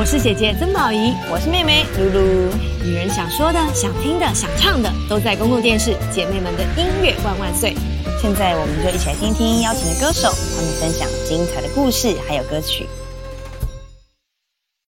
我是姐姐曾宝仪，我是妹妹露露。女人想说的、想听的、想唱的，都在公共电视。姐妹们的音乐万万岁！现在我们就一起来听听邀请的歌手，他们分享精彩的故事还有歌曲。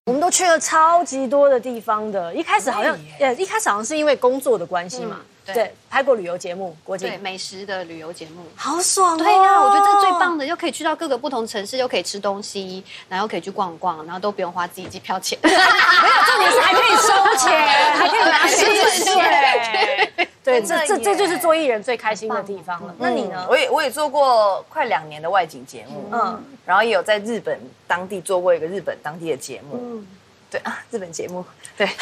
我们都去了超级多的地方的，一开始好像呃，一开始好像是因为工作的关系嘛。对，拍过旅游节目，国际对美食的旅游节目，好爽。对呀，我觉得这最棒的，又可以去到各个不同城市，又可以吃东西，然后可以去逛逛，然后都不用花自己机票钱。没有，重点是还可以收钱，还可以拿薪水。对，这这这就是做艺人最开心的地方了。那你呢？我也我也做过快两年的外景节目，嗯，然后也有在日本当地做过一个日本当地的节目，嗯，对啊，日本节目，对。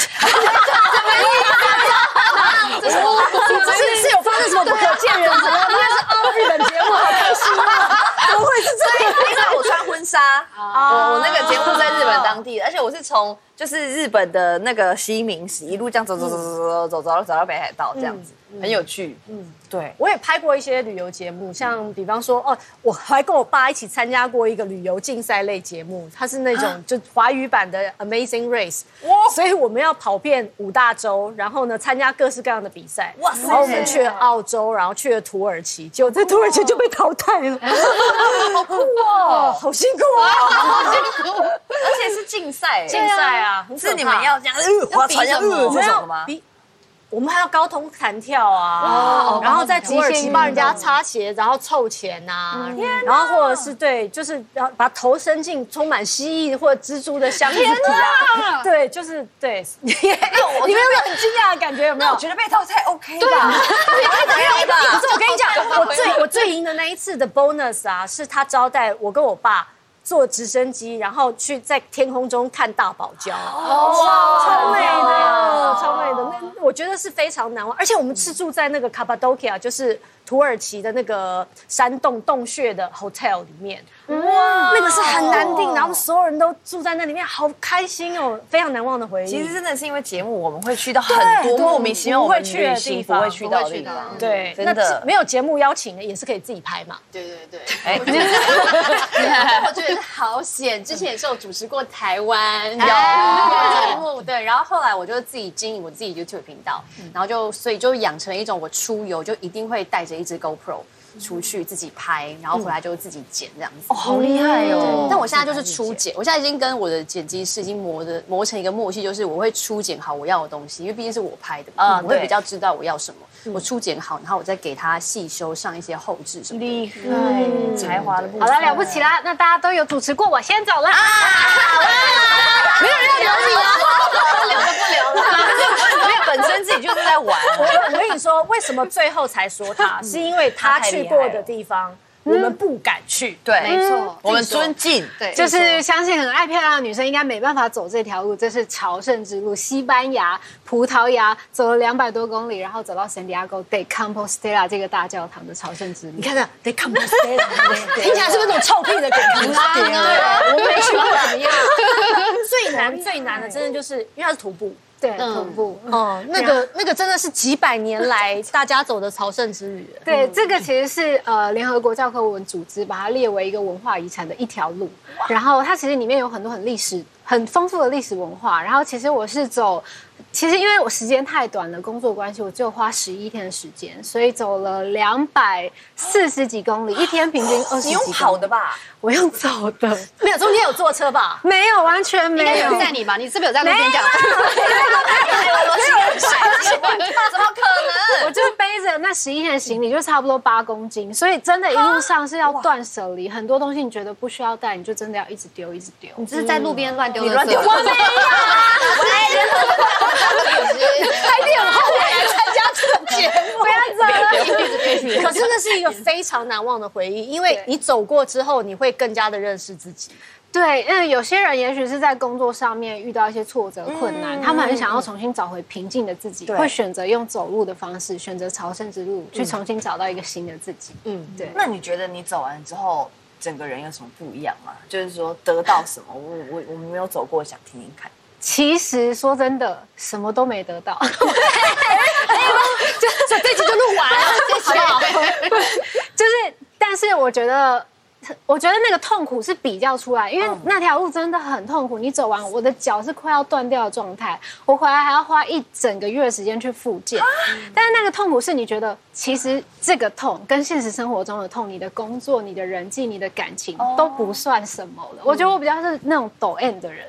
这是是有发生什么不可见人 什么？应该是哦，日本节目好开心啊！怎么会是这样？因为我穿婚纱，我我那个节目在日本当地，而且我是从就是日本的那个西明市一路这样走走走走走走走走走到北海道这样子。很有趣，嗯，对，我也拍过一些旅游节目，像比方说，哦，我还跟我爸一起参加过一个旅游竞赛类节目，它是那种就华语版的 Amazing Race，哇，所以我们要跑遍五大洲，然后呢参加各式各样的比赛，哇塞，然后我们去了澳洲，然后去了土耳其，结果在土耳其就被淘汰了，好酷哦，好辛苦啊，好辛苦，而且是竞赛，竞赛啊，是你们要这样划船要这种吗？我们还要高通弹跳啊，然后在土耳其帮人家擦鞋，然后凑钱呐，然后或者是对，就是要把头伸进充满蜥蜴或者蜘蛛的箱子里啊，对，就是对。你们有没有很惊讶的感觉？有没有？我觉得被淘汰 OK 吧？没有吧？可是我跟你讲，我最我最赢的那一次的 bonus 啊，是他招待我跟我爸。坐直升机，然后去在天空中看大堡礁，哇，超美的，超美的，那我觉得是非常难忘。而且我们是住在那个卡巴多 a 就是土耳其的那个山洞洞穴的 hotel 里面。哇，那个是很难定，然后所有人都住在那里面，好开心哦，非常难忘的回忆。其实真的是因为节目，我们会去到很多莫名其妙会去的地方，不会去到的地方。对，真的没有节目邀请的，也是可以自己拍嘛。对对对，哎，我觉得好险，之前也是有主持过台湾有节目，对，然后后来我就自己经营我自己 YouTube 频道，然后就所以就养成了一种我出游就一定会带着一支 GoPro。出去自己拍，然后回来就自己剪这样子。哦，好厉害哦！但我现在就是初剪，我现在已经跟我的剪辑师已经磨的磨成一个默契，就是我会初剪好我要的东西，因为毕竟是我拍的嘛，我会比较知道我要什么。我初剪好，然后我再给他细修上一些后置什么。厉害，才华的部分。好了，了不起啦！那大家都有主持过，我先走了。没有人要留你 了，留了不留了。本身自己就是在玩。我我跟你说，为什么最后才说他？是因为他去过的地方。我们不敢去，对，没错，我们尊敬，对，就是相信很爱漂亮的女生应该没办法走这条路，这是朝圣之路，西班牙、葡萄牙走了两百多公里，然后走到圣地亚哥 de Compostela 这个大教堂的朝圣之路。你看看 de Compostela，听起来是不是那种臭屁的梗？我没去过，怎么样？最难最难的，真的就是因为它是徒步。对，恐怖，哦，那个那个真的是几百年来大家走的朝圣之旅。对，这个其实是呃联合国教科文组织把它列为一个文化遗产的一条路，然后它其实里面有很多很历史、很丰富的历史文化。然后其实我是走。其实因为我时间太短了，工作关系，我只有花十一天的时间，所以走了两百四十几公里，一天平均二十。你用跑的吧？我用走的，没有中间有坐车吧？没有，完全没有。在你吧？你是不是有在路边讲？没有，我是有甩怎么可能？我就背着那十一天的行李，就差不多八公斤，所以真的，一路上是要断舍离，很多东西你觉得不需要带，你就真的要一直丢，一直丢。你是在路边乱丢？乱丢？我没有。还得很后悔来参加这个节目，不要走。可是那是一个非常难忘的回忆，因为你走过之后，你会更加的认识自己。对，嗯，有些人也许是在工作上面遇到一些挫折困难，他们很想要重新找回平静的自己，会选择用走路的方式，选择朝圣之路，去重新找到一个新的自己。嗯，对。那你觉得你走完之后，整个人有什么不一样吗？就是说得到什么？我我我们没有走过，想听听看。其实说真的，什么都没得到。就这集就录完了，谢谢。就是，但是我觉得我觉得那个痛苦是比较出来，因为那条路真的很痛苦。你走完，我的脚是快要断掉的状态，我回来还要花一整个月的时间去复健。但是那个痛苦是你觉得，其实这个痛跟现实生活中的痛，你的工作、你的人际、你的感情都不算什么了。我觉得我比较是那种抖 M 的人。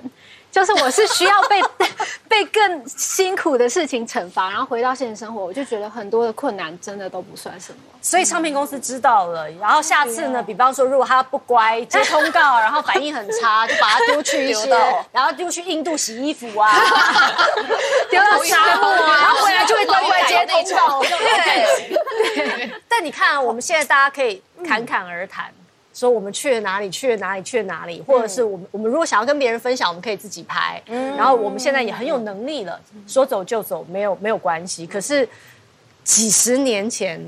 就是我是需要被 被更辛苦的事情惩罚，然后回到现实生活，我就觉得很多的困难真的都不算什么。所以唱片公司知道了，然后下次呢，比方说如果他不乖接通告，然后反应很差，就把他丢去一些，然后丢去印度洗衣服啊，丢到沙漠，然后回来就会乖乖接通告。对，但你看，我们现在大家可以侃侃而谈。说我们去了哪里？去了哪里？去了哪里？或者是我们我们如果想要跟别人分享，我们可以自己拍。然后我们现在也很有能力了，说走就走，没有没有关系。可是几十年前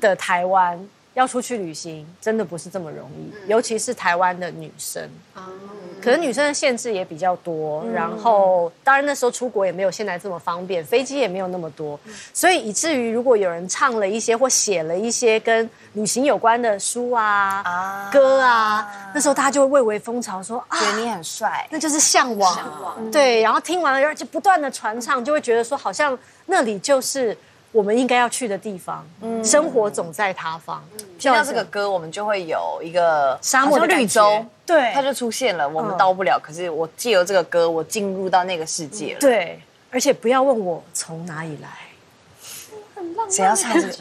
的台湾要出去旅行，真的不是这么容易，尤其是台湾的女生。可能女生的限制也比较多，然后当然那时候出国也没有现在这么方便，飞机也没有那么多，所以以至于如果有人唱了一些或写了一些跟旅行有关的书啊、歌啊，那时候大家就会蔚为风潮，说觉得你很帅，那就是向往。对，然后听完了，而且不断的传唱，就会觉得说好像那里就是。我们应该要去的地方，生活总在他方。听到这个歌，我们就会有一个沙漠的绿洲，对，它就出现了。我们到不了，可是我借由这个歌，我进入到那个世界了。对，而且不要问我从哪里来，谁要唱这个？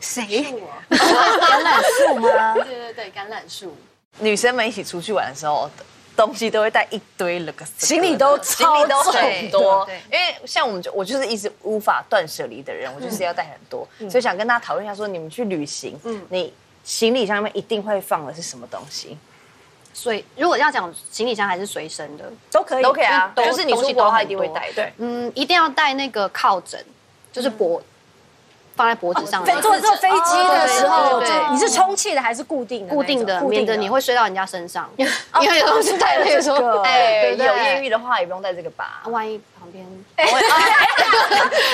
谁？橄榄树吗？对对对，橄榄树。女生们一起出去玩的时候。东西都会带一堆了个，行李都行李都很多，因为像我们就我就是一直无法断舍离的人，我就是要带很多，所以想跟大家讨论一下，说你们去旅行，嗯，你行李箱里面一定会放的是什么东西？所以如果要讲行李箱还是随身的，都可以，都可以啊，就是你出国的话一定会带，对，嗯，一定要带那个靠枕，就是脖。放在脖子上。坐坐飞机的时候，你是充气的还是固定的？固定的，免得你会睡到人家身上。因为有东西带那个时候，哎，有艳遇的话也不用带这个吧？万一旁边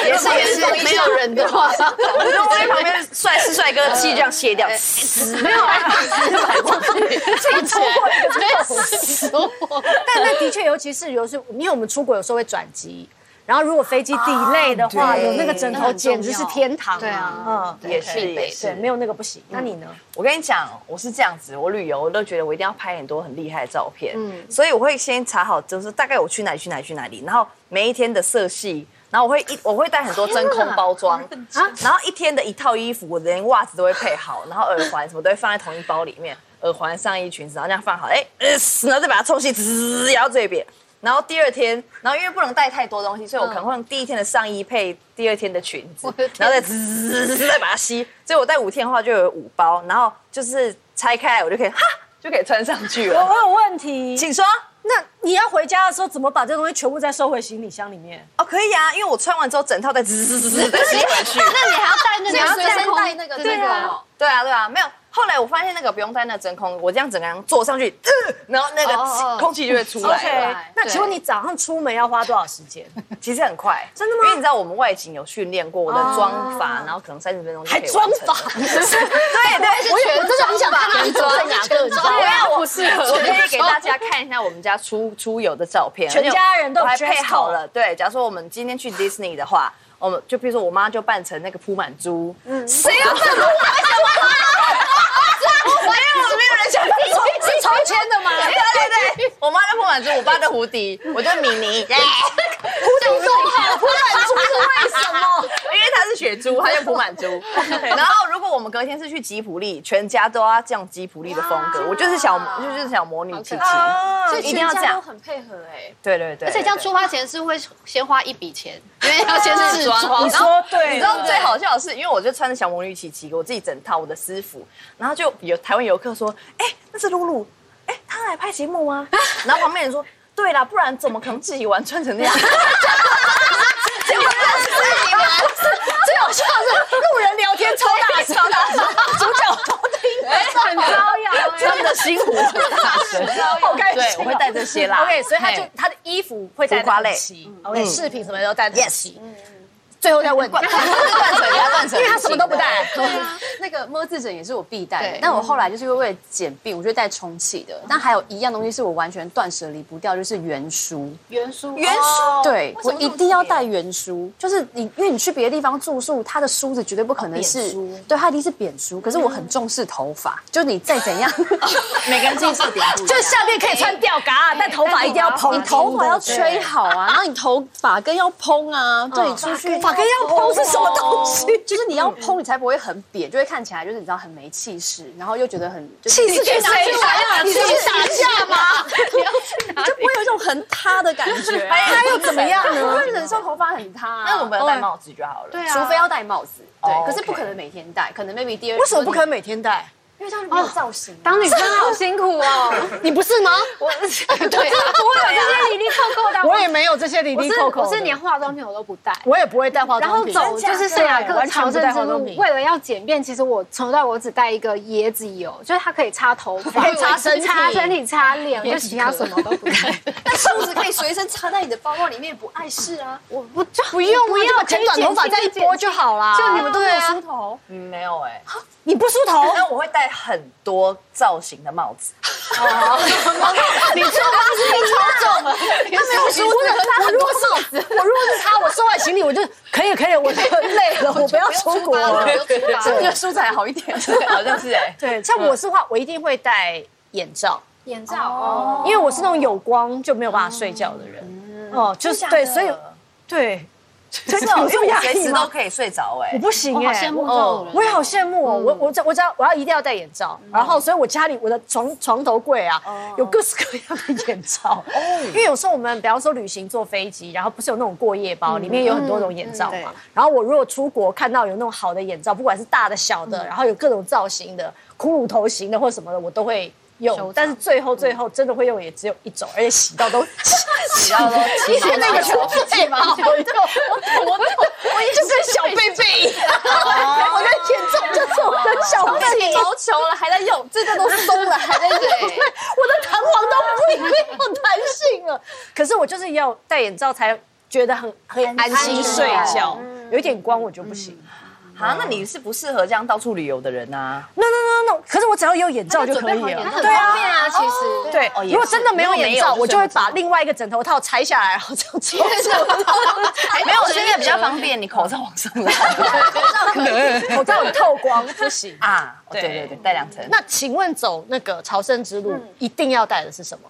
也是也是没有人的话，我说万一旁边帅是帅哥，气这样卸掉，没有，买过去，自己出过一个，没有但那的确，尤其是有时候，因为我们出国有时候会转机。然后，如果飞机地累的话，有那个枕头简直是天堂。对啊，嗯，也是也是，没有那个不行。那你呢？我跟你讲，我是这样子，我旅游我都觉得我一定要拍很多很厉害的照片。嗯，所以我会先查好，就是大概我去哪里去哪里去哪里，然后每一天的色系，然后我会一我会带很多真空包装 啊，然后一天的一套衣服，我连袜子都会配好，然后耳环什么都会放在同一包里面，耳环、上衣、裙子，然后这样放好，哎，然后再把它冲洗，滋，摇到这边。然后第二天，然后因为不能带太多东西，所以我可能会用第一天的上衣配第二天的裙子，然后再滋滋滋再把它吸。所以我带五天的话就有五包，然后就是拆开来我就可以哈就可以穿上去了。我有问题，请说。那你要回家的时候怎么把这东西全部再收回行李箱里面？哦，可以啊，因为我穿完之后整套再滋滋滋滋再吸回去。那你还要带那个？你要随身带那个？对啊，对啊，对啊，没有。后来我发现那个不用带那真空，我这样整个人坐上去，然后那个空气就会出来。那请问你早上出门要花多少时间？其实很快，真的吗？因为你知道我们外景有训练过，我的妆法，然后可能三十分钟就可以妆法？对 对，我我真的很想看你妆哪个，你知道吗？我适合，我可以给大家看一下我们家出出游的照片，全家人都还配好了。对，假如说我们今天去 Disney 的话，我们就比如说我妈就扮成那个铺满猪，嗯，谁要扮铺满猪？没有，没有人想是抽签的吗？对对对，我妈的不满足，我爸的胡迪，我就米妮。胡迪说好，铺满猪是为什么？因为他是血猪，他就铺满珠。然后如果我们隔天是去吉普力，全家都要这样吉普力的风格。我就是小，就是小魔女琪琪，所以一定要这样，很配合哎。对对对，而且这样出发前是会先花一笔钱，因为 要先试妆。你说对，你知道最好笑的是，因为我就穿着小魔女琪琪，我自己整套我的私服，然后就有台湾游客说：“哎，那是露露，哎，他来拍节目吗？” 然后旁边人说：“对啦，不然怎么可能自己玩穿成那样？”结果是自己玩，最好笑是路人聊天超大声，主角都听，很招摇，他们的心湖很大声，好开心。对，我会带这些啦。OK，所以他就他的衣服会带花类，OK，饰品什么都带得齐。最后再问，断断嘴，不要断嘴，因为他什么都不带。那个摸字枕也是我必带的，但我后来就是因为了简便，我就带充气的。但还有一样东西是我完全断舍离不掉，就是圆梳。圆梳，圆梳，对我一定要带圆梳。就是你，因为你去别的地方住宿，它的梳子绝对不可能是，对，它一定是扁梳。可是我很重视头发，就是你再怎样，每个人重视点，就下面可以穿吊嘎，但头发一定要蓬，你头发要吹好啊，然后你头发根要蓬啊，对，出去发根要蓬是什么东西？就是你要蓬，你才不会很扁，就会看起来就是你知道很没气势，然后又觉得很气势给谁呀？你是去打架吗？你就不会有一种很塌的感觉。他又怎么样呢？会忍受头发很塌，那我们戴帽子就好了。对啊，除非要戴帽子。对，可是不可能每天戴，可能 maybe 第二。为什么不可能每天戴？因为这样没有造型。当女生好辛苦哦，你不是吗？我 对，不会有这些里里扣扣的。我也没有这些里里扣扣。我是连化妆品我都不带，我也不会带化妆品。然后走就是圣雅各朝圣之路，为了要简便，其实我从到我只带一个椰子油，就是它可以擦头发、可以擦身体、擦身体、擦脸，就其他什么都不带。那梳子可以随身插在你的包包里面，不碍事啊。我不不用不用，剪短头发再一拨就好啦。就你们都没有梳头？嗯，没有哎。你不梳头？那我会戴很多造型的帽子。哦，你出发是超重了，他没有梳子，我如果是我，如果是他，我收完行李我就可以可以，我就累了，我不要出国了。这个梳子还好一点，好像是哎。对，像我是话，我一定会戴眼罩。眼罩哦，因为我是那种有光就没有办法睡觉的人。哦，就是对，所以对。真的，我随时都可以睡着哎，我不行哎，羡慕这种人，我也好羡慕哦。我我我只要我要一定要戴眼罩，然后所以我家里我的床床头柜啊，有各式各样的眼罩。哦，因为有时候我们比方说旅行坐飞机，然后不是有那种过夜包，里面有很多种眼罩嘛。然后我如果出国看到有那种好的眼罩，不管是大的小的，然后有各种造型的，骷髅头型的或什么的，我都会。用，但是最后最后真的会用也只有一种，而且洗到都 洗到都，以前那个头发嘛，我我我就跟小贝贝。一样，我的眼罩就是我的小贝毛球了还在用，这个都松了还在用，我的弹簧都不没有弹性了。可是我就是要戴眼罩才觉得很很安心睡觉，有一点光我就不行。啊，那你是不适合这样到处旅游的人啊？No No No No，可是我只要有眼罩就可以了。对啊，其实对。如果真的没有眼罩，我就会把另外一个枕头套拆下来，然后这样子。没有，现在比较方便，你口罩往上拉。口罩可以，口罩很透光，不行啊。对对对，戴两层。那请问走那个朝圣之路一定要带的是什么？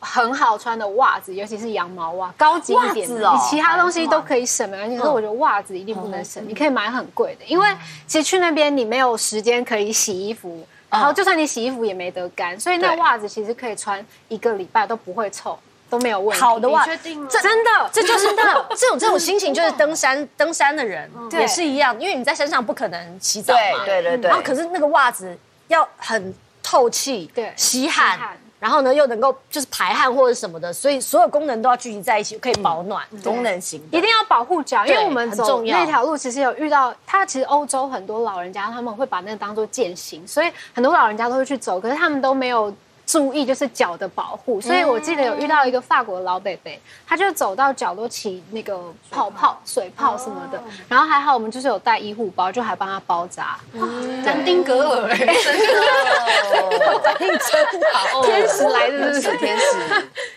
很好穿的袜子，尤其是羊毛袜，高级一点的。你其他东西都可以省没关系，可是我觉得袜子一定不能省。你可以买很贵的，因为其实去那边你没有时间可以洗衣服，然后就算你洗衣服也没得干，所以那袜子其实可以穿一个礼拜都不会臭，都没有问题。好的袜，确定吗？真的，这就是那。这种这种心情就是 登山登山的人也是一样，因为你在山上不可能洗澡嘛，对对对。然后可是那个袜子要很透气，对，吸汗。然后呢，又能够就是排汗或者什么的，所以所有功能都要聚集在一起，可以保暖，功能型，一定要保护脚，因为我们走那条路，其实有遇到，它其实欧洲很多老人家他们会把那个当做践行，所以很多老人家都会去走，可是他们都没有。注意就是脚的保护，所以我记得有遇到一个法国的老北北，他就走到脚都起那个泡泡、水泡什么的，然后还好我们就是有带医护包，就还帮他包扎。丹丁格尔，真的，反应真好，天使来的是天使。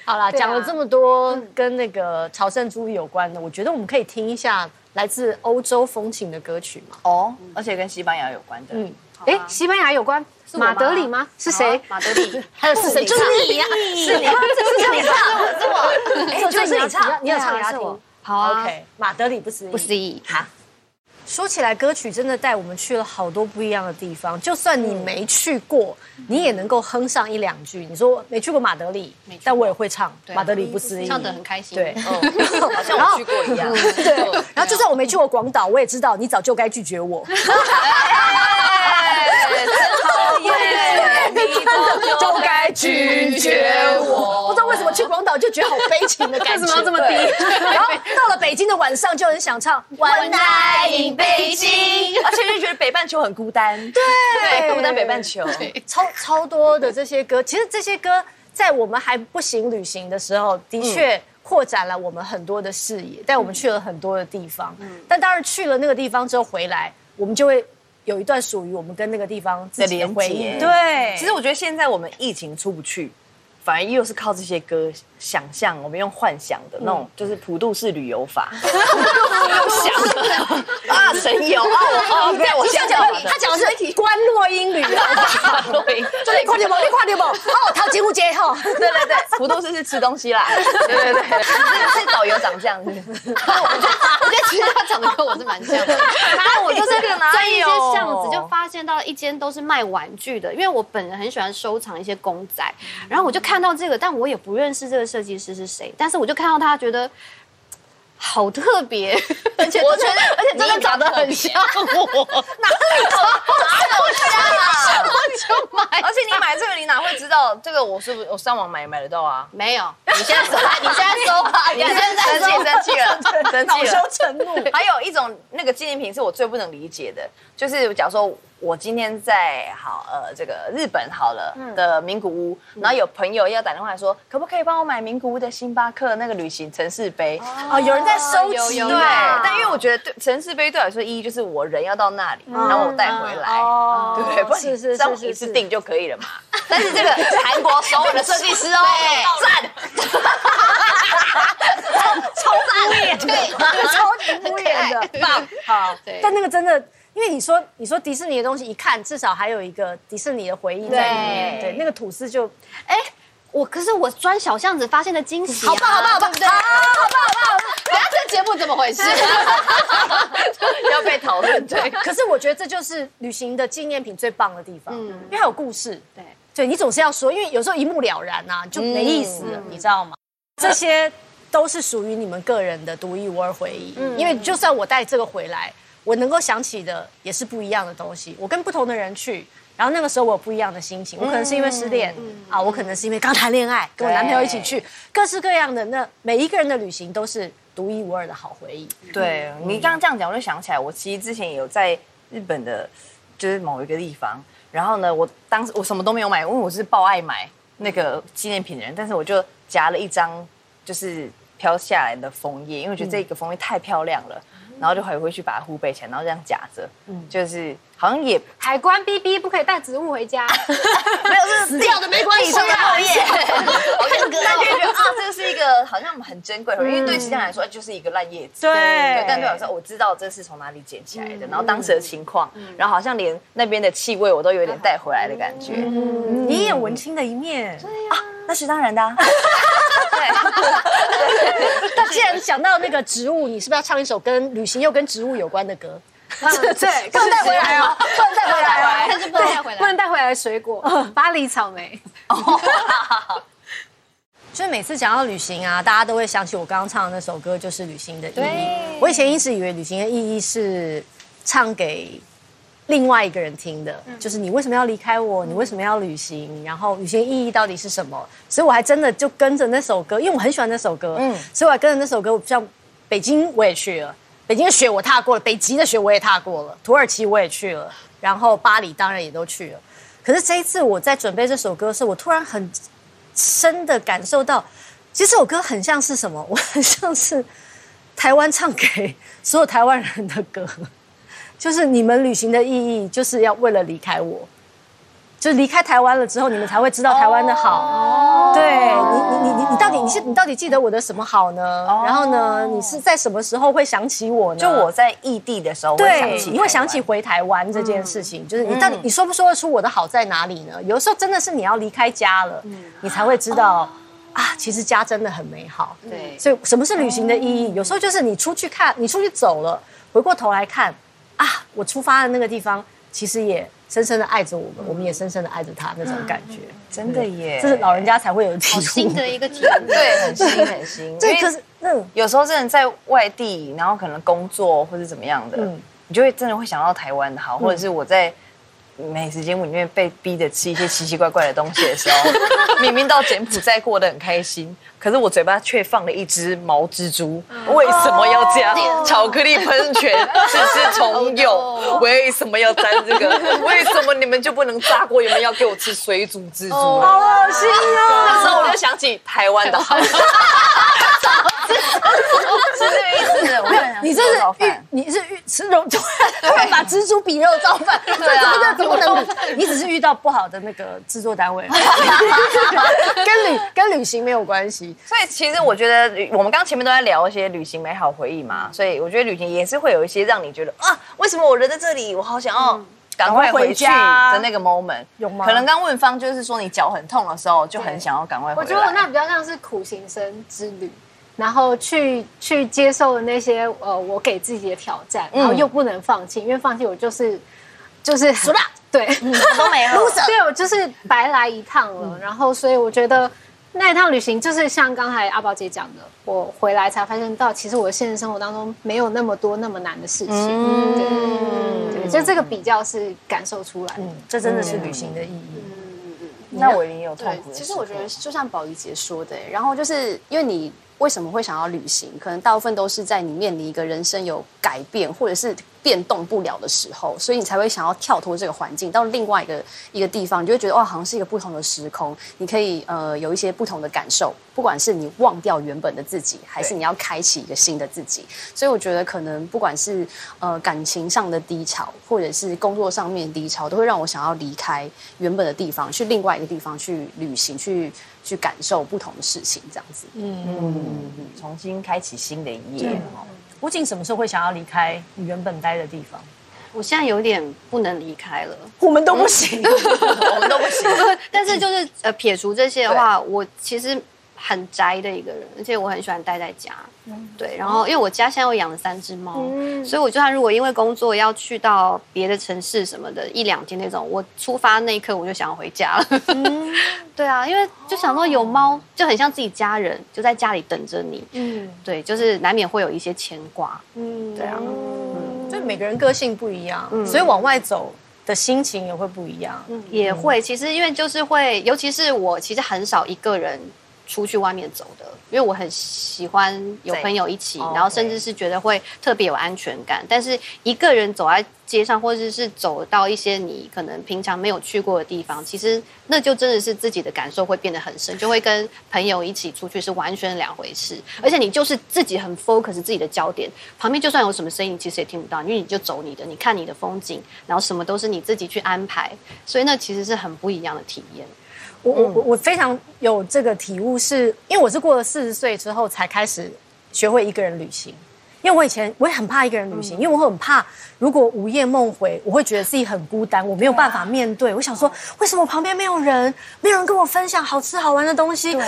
好了，讲了这么多跟那个朝圣之路有关的，我觉得我们可以听一下来自欧洲风情的歌曲嘛。哦，而且跟西班牙有关的。嗯，哎，西班牙有关。马德里吗？是谁？马德里，还有是谁？就是你呀！是你，是你唱，是我，就是你唱，你要唱给他听。好啊，OK。马德里不思议，不思议。好。说起来，歌曲真的带我们去了好多不一样的地方。就算你没去过，你也能够哼上一两句。你说没去过马德里，但我也会唱马德里不思议，唱得很开心。对，好像我去过一样。对，然后就算我没去过广岛，我也知道你早就该拒绝我。就该拒绝我。不知道为什么去广岛就觉得好悲情的感觉。为什么要这么低？然后到了北京的晚上就很想唱《One Night in 北京》，而且就觉得北半球很孤单。对，孤单北半球。超超多的这些歌，其实这些歌在我们还不行旅行的时候，的确扩展了我们很多的视野，带我们去了很多的地方。嗯。但当然去了那个地方之后回来，我们就会。有一段属于我们跟那个地方自己的连回忆。对，其实我觉得现在我们疫情出不去，反而又是靠这些歌想象，我们用幻想的那种，就是普渡式旅游法，用 想的 啊，神游啊，我 啊，没有，我先讲他讲的是关洛英旅游，录音，所以快点吧，你快点吧，哦，陶吉屋街哈，对对对，普渡式是吃东西啦，对对对，是是导游长这样子，我觉得其实他长得跟我是蛮像的。然后我就是在一些巷子就发现到一间都是卖玩具的，因为我本人很喜欢收藏一些公仔，然后我就看到这个，但我也不认识这个设计师是谁，但是我就看到他，觉得。好特别，而且我觉得而且真的长得很像我，哪有 像啊？就买。而且你买这个，你哪会知道这个？我是不是我上网买买得到啊？没有，你现在搜，你现在搜，你现在生气生气了，生气恼羞了。成怒。还有一种那个纪念品是我最不能理解的，就是假如说我今天在好呃这个日本好了的名古屋，然后有朋友要打电话来说，可不可以帮我买名古屋的星巴克那个旅行城市杯？哦，有人在收集，有有。对，啊但因为我觉得对城市杯对我来说意义就是我人要到那里，然后我带回来，哦。对不对？不然是是这样是一次订就可以了嘛。但是这个韩国首尔的设计师哦，赞，超赞，对，超级敷衍的，棒，好，对。但那个真的，因为你说你说迪士尼的东西，一看至少还有一个迪士尼的回忆在里面。对对，那个吐司就哎，我可是我钻小巷子发现的惊喜啊，好棒好棒好棒对不对？好棒好棒！等下这节目怎么回事？要被讨论，对。可是我觉得这就是旅行的纪念品最棒的地方，嗯因为它有故事。对，对你总是要说，因为有时候一目了然呐、就没意思了，你知道吗？这些都是属于你们个人的独一无二回忆。因为就算我带这个回来，我能够想起的也是不一样的东西。我跟不同的人去。然后那个时候我有不一样的心情，我可能是因为失恋、啊，我可能是因为刚谈恋爱，跟我男朋友一起去，各式各样的。那每一个人的旅行都是独一无二的好回忆。对你刚刚这样讲，我就想起来，我其实之前也有在日本的，就是某一个地方，然后呢，我当时我什么都没有买，因为我是爆爱买那个纪念品的人，但是我就夹了一张就是飘下来的枫叶，因为我觉得这个枫叶太漂亮了，然后就回回去把它护背起来，然后这样夹着，就是好像也海关逼逼不可以带植物回家，没有是死掉的没关系上的后 叶，我看哥，那就会觉得啊，这是一个好像很珍贵的，因为对其他人来说就是一个烂叶子，对对，但对我来说我知道这是从哪里捡起来的，然后当时的情况，然后好像连那边的气味我都有点带回来的感觉，你也有文青的一面。那是当然的啊，那既然讲到那个植物，你是不是要唱一首跟旅行又跟植物有关的歌？对，不能带回来哦，不能带回来但是不能带回不能来。带回来水果，巴黎草莓。就是每次讲到旅行啊，大家都会想起我刚刚唱的那首歌，就是旅行的意义。我以前一直以为旅行的意义是唱给另外一个人听的，就是你为什么要离开我？你为什么要旅行？然后旅行意义到底是什么？所以我还真的就跟着那首歌，因为我很喜欢那首歌，嗯，所以我还跟着那首歌，像北京我也去了，北京的雪我踏过了，北极的雪我也踏过了，土耳其我也去了，然后巴黎当然也都去了。可是这一次我在准备这首歌的时候，我突然很深的感受到，其实这首歌很像是什么？我很像是台湾唱给所有台湾人的歌，就是你们旅行的意义就是要为了离开我，就离开台湾了之后，你们才会知道台湾的好。哦对你，你你你你到底你是你到底记得我的什么好呢？然后呢，你是在什么时候会想起我呢？就我在异地的时候会想对，起，你会想起。回台湾这件事情，就是你到底你说不说得出我的好在哪里呢？有的时候真的是你要离开家了，你才会知道啊，其实家真的很美好。对所以什么是旅行的意义？有时候就是你出去看，你出去走了，回过头来看啊，我出发的那个地方其实也深深的爱着我们，我们也深深的爱着他那种感觉。真的耶，这是老人家才会有体好悟。新的一个体验，对，很新很新。因为这可是那，有时候真的在外地，然后可能工作或者怎么样的，嗯你就会真的会想到台湾的好，或者是我在美食节目里面被逼着吃一些奇奇怪怪的东西的时候，明明到柬埔寨过得很开心，可是我嘴巴却放了一只毛蜘蛛，为什么要加巧克力喷泉？只是虫蛹，为什么要沾这个？为什么你们就不能炸过？你们要给我吃水煮蜘蛛？好恶心哦！那时候我就想起台湾的 是这个意思。我你这是玉，你是玉吃肉 突然把蜘蛛比肉造饭，对啊？你只是遇到不好的那个制作单位，跟旅跟旅行没有关系。所以其实我觉得，我们刚前面都在聊一些旅行美好回忆嘛，所以我觉得旅行也是会有一些让你觉得啊，为什么我人在这里，我好想要。赶快回去的那个 moment 有吗？可能刚问方就是说你脚很痛的时候，就很想要赶快回来。我觉得我那比较像是苦行僧之旅，然后去去接受那些呃我给自己的挑战，然后又不能放弃，因为放弃我就是就是输了，对，都没了，对我就是白来一趟了。然后所以我觉得那一趟旅行就是像刚才阿宝姐讲的，我回来才发现到其实我的现实生活当中没有那么多那么难的事情。对。就这个比较是感受出来，嗯，这真的是旅行的意义。嗯嗯嗯。那我也有痛苦。其实我觉得就像宝仪姐说的，然后就是因为你为什么会想要旅行，可能大部分都是在你面临一个人生有改变或者是变动不了的时候，所以你才会想要跳脱这个环境到另外一个一个地方，你就会觉得哇，好像是一个不同的时空，你可以呃有一些不同的感受。不管是你忘掉原本的自己，还是你要开启一个新的自己，所以我觉得可能不管是呃感情上的低潮，或者是工作上面低潮，都会让我想要离开原本的地方，去另外一个地方去旅行，去去感受不同的事情，这样子。嗯嗯嗯，重新开启新的一页。吴景什么时候会想要离开你原本待的地方？我现在有点不能离开了，我们都不行，我们都不行。但是就是呃撇除这些的话，我其实。很宅的一个人，而且我很喜欢待在家。对，然后因为我家现在我养了三只猫，所以我就算如果因为工作要去到别的城市什么的，一两天那种，我出发那一刻我就想要回家了。对啊，因为就想说有猫就很像自己家人，就在家里等着你。嗯，对，就是难免会有一些牵挂。嗯，对啊，嗯，就每个人个性不一样，所以往外走的心情也会不一样。也会，其实因为就是会，尤其是我其实很少一个人。出去外面走的，因为我很喜欢有朋友一起，然后甚至是觉得会特别有安全感。但是一个人走在街上，或者是走到一些你可能平常没有去过的地方，其实那就真的是自己的感受会变得很深，就会跟朋友一起出去是完全两回事。而且你就是自己很 focus 自己的焦点，旁边就算有什么声音，其实也听不到，因为你就走你的，你看你的风景，然后什么都是你自己去安排，所以那其实是很不一样的体验。我我我我非常有这个体悟，是因为我是过了四十岁之后才开始学会一个人旅行。因为我以前我也很怕一个人旅行，因为我很怕如果午夜梦回，我会觉得自己很孤单，我没有办法面对。我想说，为什么旁边没有人，没有人跟我分享好吃好玩的东西？呃，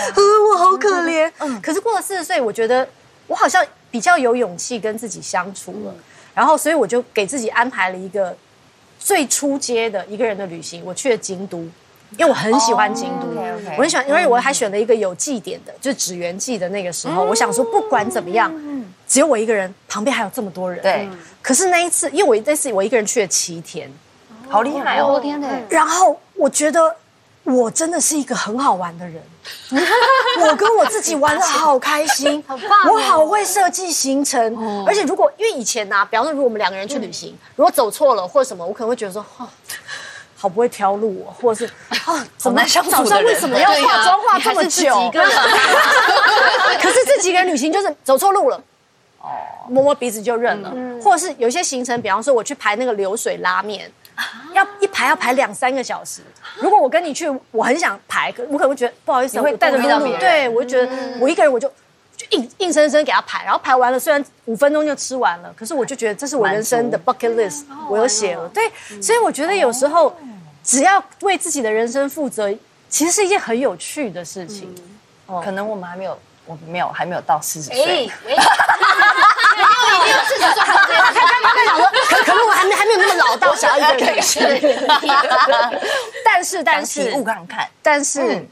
我好可怜。嗯，可是过了四十岁，我觉得我好像比较有勇气跟自己相处了。然后，所以我就给自己安排了一个最初阶的一个人的旅行，我去了京都。因为我很喜欢京都，我很喜欢，因为我还选了一个有祭典的，就是纸园祭的那个时候，我想说不管怎么样，只有我一个人，旁边还有这么多人。对。可是那一次，因为我那次我一个人去了七天，好厉害哦！天哪！然后我觉得我真的是一个很好玩的人，我跟我自己玩的好开心，好棒！我好会设计行程，而且如果因为以前呢，比方说如果我们两个人去旅行，如果走错了或者什么，我可能会觉得说，哦。好不会挑路哦，或者是 啊，怎么早上为什么要化妆化这么久？可是这几个人旅行就是走错路了，哦，摸摸鼻子就认了。或者是有些行程，比方说我去排那个流水拉面，要一排要排两三个小时。如果我跟你去，我很想排，可我可能会觉得不好意思，我会带着露露，对我就觉得我一个人我就就硬硬生生给他排，然后排完了，虽然五分钟就吃完了，可是我就觉得这是我人生的 bucket list，我有写了。对，所以我觉得有时候。只要为自己的人生负责，其实是一件很有趣的事情。哦，可能我们还没有，我没有，还没有到四十岁。哎，没有，没有四十岁。他刚刚在讲说，可可能我还没还没有那么老到想要一个人去。但是，但是，体悟看看。但是，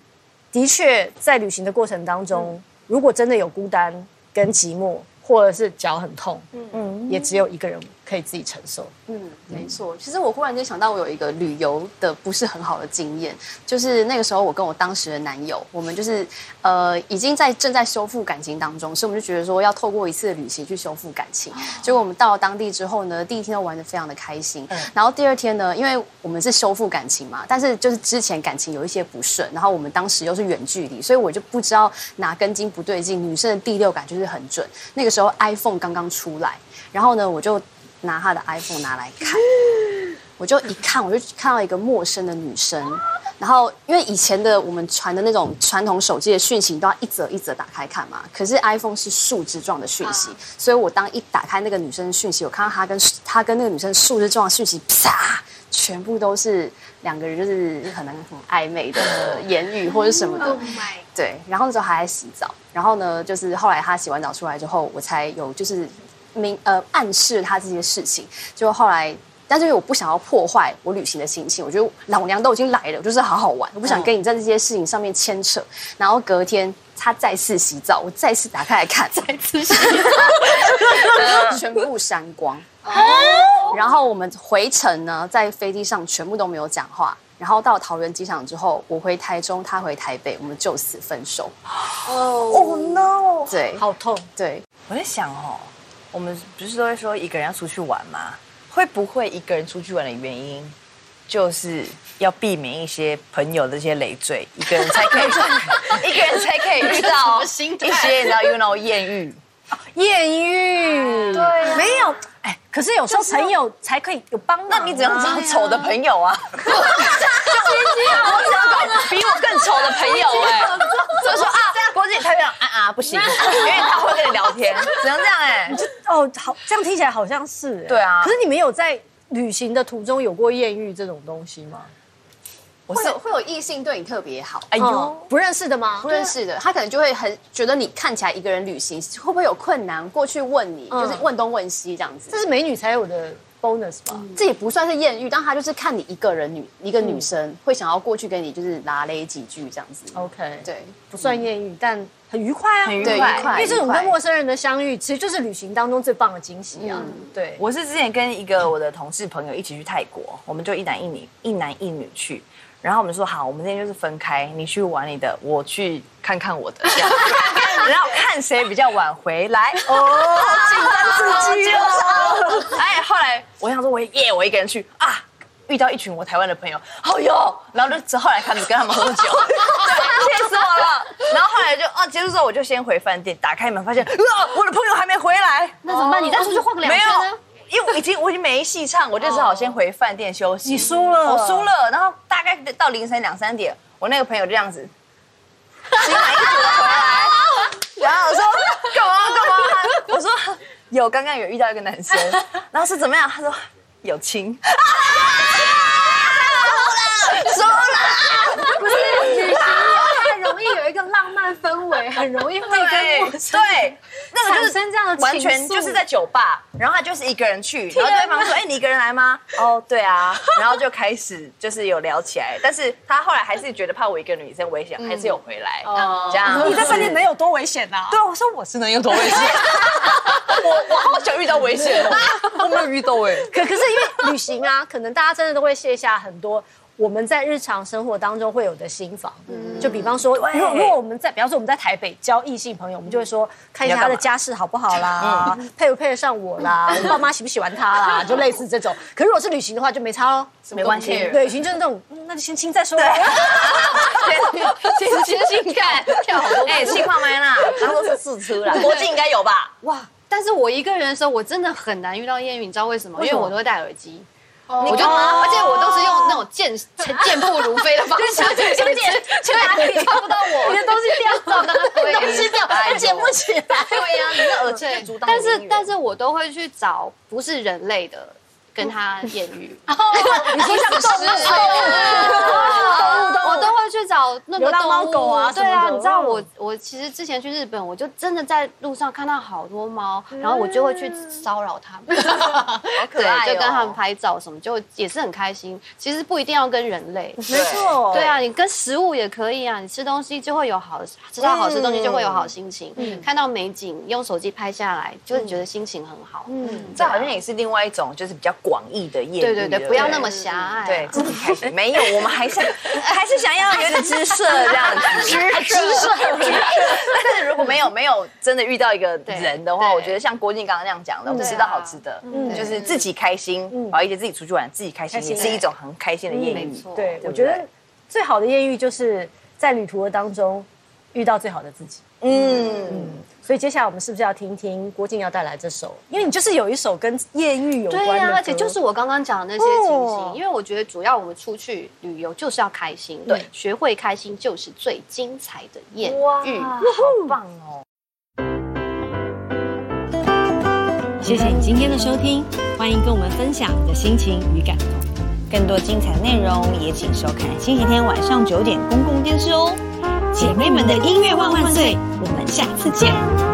的确，在旅行的过程当中，如果真的有孤单跟寂寞，或者是脚很痛，嗯。嗯，也只有一个人可以自己承受。嗯，没错。其实我忽然间想到，我有一个旅游的不是很好的经验，就是那个时候我跟我当时的男友，我们就是呃已经在正在修复感情当中，所以我们就觉得说要透过一次旅行去修复感情。结果我们到了当地之后呢，第一天都玩的非常的开心，然后第二天呢，因为我们是修复感情嘛，但是就是之前感情有一些不顺，然后我们当时又是远距离，所以我就不知道哪根筋不对劲，女生的第六感就是很准。那个时候 iPhone 刚刚出来，然后呢，我就。拿他的 iPhone 拿来看，我就一看，我就看到一个陌生的女生。然后，因为以前的我们传的那种传统手机的讯息都要一则一则打开看嘛，可是 iPhone 是树枝状的讯息，所以我当一打开那个女生的讯息，我看到她跟她跟那个女生树枝状的讯息，啪，全部都是两个人就是可能很暧昧的言语或者什么的。对，然后那时候还在洗澡，然后呢，就是后来她洗完澡出来之后，我才有就是。明呃暗示他这些事情，就后来，但是因为我不想要破坏我旅行的心情，我觉得老娘都已经来了，我就是好好玩，我不想跟你在这些事情上面牵扯。然后隔天他再次洗澡，我再次打开来看，再次洗澡，全部删光。然后我们回程呢，在飞机上全部都没有讲话。然后到桃园机场之后，我回台中，他回台北，我们就此分手。哦，no，对，好痛。对，我在想哦。我们不是都会说一个人要出去玩吗？会不会一个人出去玩的原因，就是要避免一些朋友的这些累赘，一个人才可以，一个人才可以遇到一些你知道 you know 艳遇，艳遇，对，没有，哎，可是有时候朋友才可以有帮忙，那你只能找丑的朋友啊，我只要找比我更丑的朋友哎，就说啊。郭靖他这样啊啊不行，因为他会跟你聊天，只能这样哎。哦，好，这样听起来好像是。对啊。可是你们有在旅行的途中有过艳遇这种东西吗？我是会有异性对你特别好，哎呦，不认识的吗？不认识的，他可能就会很觉得你看起来一个人旅行会不会有困难，过去问你，就是问东问西这样子。这是美女才有的。Bonus 吧，这也不算是艳遇，但他就是看你一个人女一个女生会想要过去跟你就是拉勒几句这样子。OK，对，不算艳遇，但很愉快啊，很愉快。因为这种跟陌生人的相遇，其实就是旅行当中最棒的惊喜啊。对，我是之前跟一个我的同事朋友一起去泰国，我们就一男一女，一男一女去。然后我们说好，我们今天就是分开，你去玩你的，我去看看我的，这样，然后看谁比较晚回来。哦，紧张刺激哦！哎，后来我想说，我耶，我一个人去啊，遇到一群我台湾的朋友，哦哟，然后就后来开始跟他们喝酒，对气死我了。然后后来就啊，结束之后我就先回饭店，打开门发现，啊，我的朋友还没回来，那怎么办？你再出去晃个两圈呢？因为我已经我已经没戏唱，我就只好先回饭店休息。你输了，我输了。然后大概到凌晨两三点，我那个朋友就这样子，新买衣服回来，然后我说干嘛干嘛？我说有，刚刚有遇到一个男生，然后是怎么样？他说有亲。输了，不是旅行太容易有一个浪漫氛围，很容易会跟对。那个产生这样的完全就是在酒吧，然后他就是一个人去，然后对方说：“哎，你一个人来吗？”哦，对啊，然后就开始就是有聊起来，但是他后来还是觉得怕我一个女生危险，还是有回来。这样你在饭店能有多危险呢？对，我说我是能有多危险，我我好想遇到危险哦，我没有遇到哎。可可是因为旅行啊，可能大家真的都会卸下很多。我们在日常生活当中会有的心房，就比方说，如果如果我们在，比方说我们在台北交异性朋友，我们就会说看一下他的家世好不好啦，配不配得上我啦，我爸妈喜不喜欢他啦，就类似这种。可如果是旅行的话，就没差喽，没关系。旅行就是那种，那就先亲再说。先先先看，跳好多。哎，气泡麦啦，他都是试车啦，国际应该有吧？哇！但是我一个人的时候，我真的很难遇到艳遇，你知道为什么？因为我都会戴耳机。我就，而且我都是用那种健健步如飞的方式，小姐小姐，去哪里抓不到我？你的东西掉，到刚刚东西掉，捡不起来。对呀，你的耳坠但是，但是我都会去找不是人类的跟他艳遇。你说像 动物，动物我都会去找那个动物啊。对啊，你知道我我其实之前去日本，我就真的在路上看到好多猫，然后我就会去骚扰他们，好可爱就跟他们拍照什么，就也是很开心。其实不一定要跟人类，没错，对啊，你跟食物也可以啊。你吃东西就会有好吃到好吃东西就会有好心情，看到美景用手机拍下来，就会觉得心情很好。嗯，这好像也是另外一种就是比较广义的艳遇。对对对，不要那么狭隘。对，自己开心。没有，我们还是还是想要有点姿色这样子。姿色。但是如果没有没有真的遇到一个人的话，我觉得像郭靖刚刚那样讲的，我们吃到好吃的，就是自己开心，宝一姐自己出去玩，自己开心也是一种很开心的艳遇。对，我觉得最好的艳遇就是在旅途的当中遇到最好的自己。嗯。所以接下来我们是不是要听听郭靖要带来这首？因为你就是有一首跟艳遇有关的，而且就是我刚刚讲的那些情形。因为我觉得主要我们出去旅游就是要开心，对，学会开心就是最精彩的艳遇。好棒哦！谢谢你今天的收听，欢迎跟我们分享你的心情与感动。更多精彩内容也请收看星期天晚上九点公共电视哦。姐妹们的音乐万万岁！我们下次见。